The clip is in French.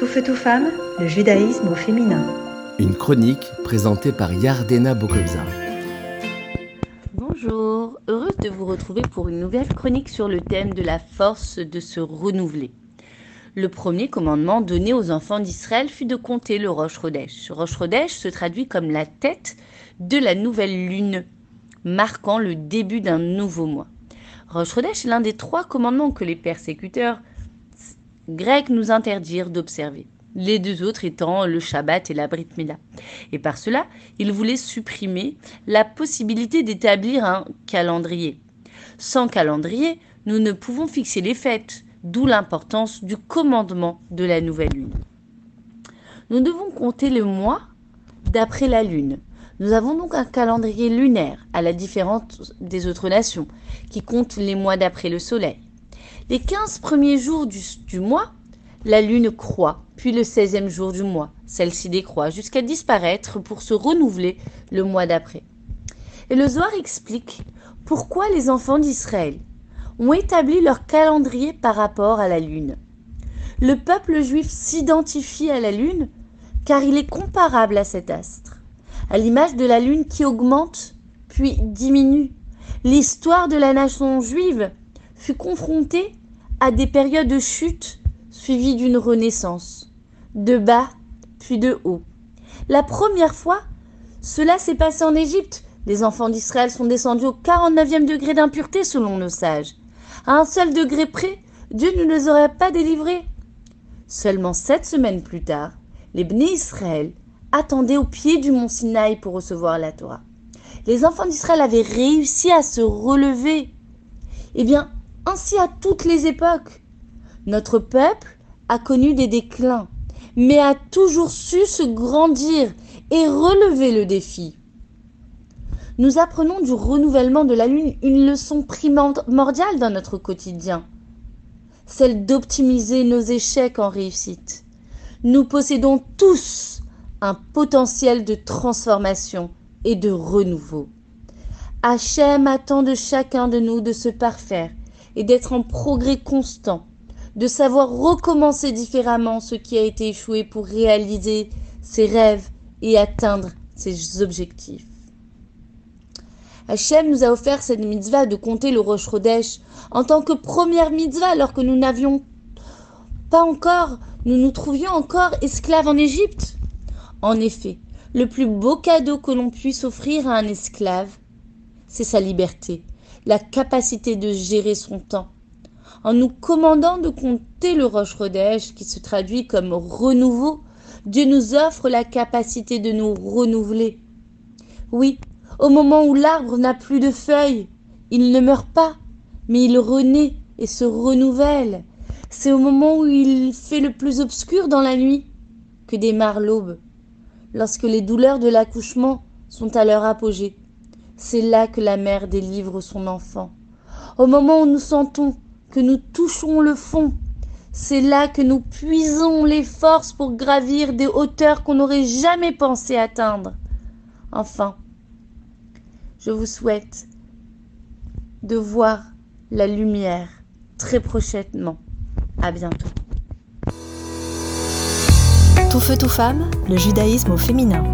Tout feu, tout femme, le judaïsme au féminin. Une chronique présentée par Yardena Bokobza. Bonjour, heureuse de vous retrouver pour une nouvelle chronique sur le thème de la force de se renouveler. Le premier commandement donné aux enfants d'Israël fut de compter le Rosh Chodesh. Rosh Chodesh se traduit comme la tête de la nouvelle lune, marquant le début d'un nouveau mois. Rosh Chodesh est l'un des trois commandements que les persécuteurs grecs nous interdirent d'observer. Les deux autres étant le Shabbat et la Brit Mila. Et par cela, ils voulaient supprimer la possibilité d'établir un calendrier. Sans calendrier, nous ne pouvons fixer les fêtes, d'où l'importance du commandement de la nouvelle lune. Nous devons compter le mois d'après la lune. Nous avons donc un calendrier lunaire, à la différence des autres nations, qui compte les mois d'après le soleil. Les 15 premiers jours du, mois, la lune croît, puis le 16e jour du mois, celle-ci décroît, jusqu'à disparaître pour se renouveler le mois d'après. Et le Zohar explique pourquoi les enfants d'Israël ont établi leur calendrier par rapport à la lune. Le peuple juif s'identifie à la lune car il est comparable à cet astre, à l'image de la lune qui augmente puis diminue. L'histoire de la nation juive fut confrontée à des périodes de chute suivies d'une renaissance, de bas puis de haut. La première fois, cela s'est passé en Égypte. Les enfants d'Israël sont descendus au 49e degré d'impureté selon nos sages. À un seul degré près, Dieu ne les aurait pas délivrés. Seulement sept semaines plus tard, les Bnei Israël attendaient au pied du mont Sinaï pour recevoir la Torah. Les enfants d'Israël avaient réussi à se relever. Eh bien, ainsi à toutes les époques. Notre peuple a connu des déclins, mais a toujours su se grandir et relever le défi. Nous apprenons du renouvellement de la Lune une leçon primordiale dans notre quotidien, celle d'optimiser nos échecs en réussite. Nous possédons tous un potentiel de transformation et de renouveau. Hachem attend de chacun de nous de se parfaire et d'être en progrès constant, de savoir recommencer différemment ce qui a été échoué pour réaliser ses rêves et atteindre ses objectifs. Hachem nous a offert cette mitzvah de compter le Rosh Chodesh en tant que première mitzvah alors que nous n'avions pas encore, nous nous trouvions encore esclaves en Égypte. En effet, le plus beau cadeau que l'on puisse offrir à un esclave, c'est sa liberté la capacité de gérer son temps. En nous commandant de compter le Roche Rodèche, qui se traduit comme renouveau, Dieu nous offre la capacité de nous renouveler. Oui, au moment où l'arbre n'a plus de feuilles, il ne meurt pas, mais il renaît et se renouvelle. C'est au moment où il fait le plus obscur dans la nuit que démarre l'aube, lorsque les douleurs de l'accouchement sont à leur apogée. C'est là que la mère délivre son enfant. Au moment où nous sentons que nous touchons le fond, c'est là que nous puisons les forces pour gravir des hauteurs qu'on n'aurait jamais pensé atteindre. Enfin, je vous souhaite de voir la lumière très prochainement. À bientôt. Tout feu, tout femme, le judaïsme au féminin.